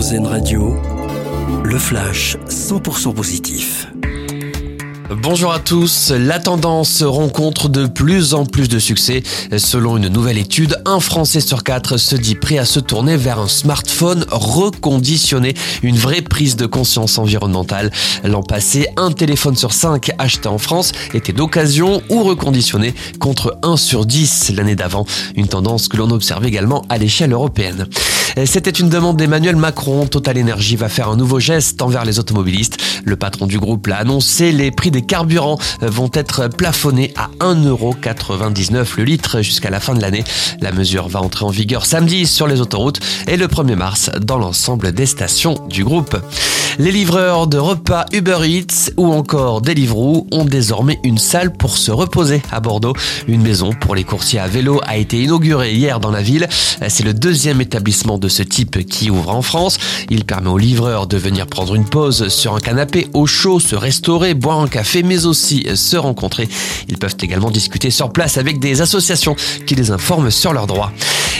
RZN Radio, le flash 100% positif. Bonjour à tous. La tendance rencontre de plus en plus de succès. Selon une nouvelle étude, un Français sur quatre se dit prêt à se tourner vers un smartphone reconditionné. Une vraie prise de conscience environnementale. L'an passé, un téléphone sur cinq acheté en France était d'occasion ou reconditionné contre 1 sur 10 l'année d'avant. Une tendance que l'on observe également à l'échelle européenne. C'était une demande d'Emmanuel Macron. Total Energy va faire un nouveau geste envers les automobilistes. Le patron du groupe l'a annoncé. Les prix des carburants vont être plafonnés à 1,99€ le litre jusqu'à la fin de l'année. La mesure va entrer en vigueur samedi sur les autoroutes et le 1er mars dans l'ensemble des stations du groupe. Les livreurs de repas Uber Eats ou encore Deliveroo ont désormais une salle pour se reposer à Bordeaux. Une maison pour les coursiers à vélo a été inaugurée hier dans la ville. C'est le deuxième établissement de ce type qui ouvre en France. Il permet aux livreurs de venir prendre une pause sur un canapé au chaud, se restaurer, boire un café, mais aussi se rencontrer. Ils peuvent également discuter sur place avec des associations qui les informent sur leurs droits.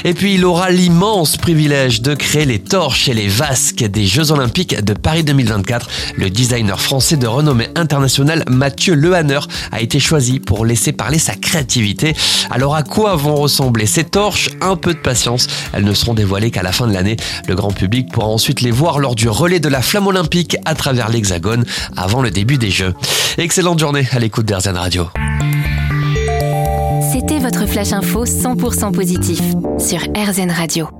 Et puis il aura l'immense privilège de créer les torches et les vasques des Jeux Olympiques de Paris 2024. Le designer français de renommée internationale Mathieu Lehanner a été choisi pour laisser parler sa créativité. Alors à quoi vont ressembler ces torches? Un peu de patience, elles ne seront dévoilées qu'à la fin de l'année. Le grand public pourra ensuite les voir lors du relais de la flamme olympique à travers l'Hexagone avant le début des Jeux. Excellente journée à l'écoute d'Airzen Radio. C'était votre flash info 100% positif sur RZN Radio.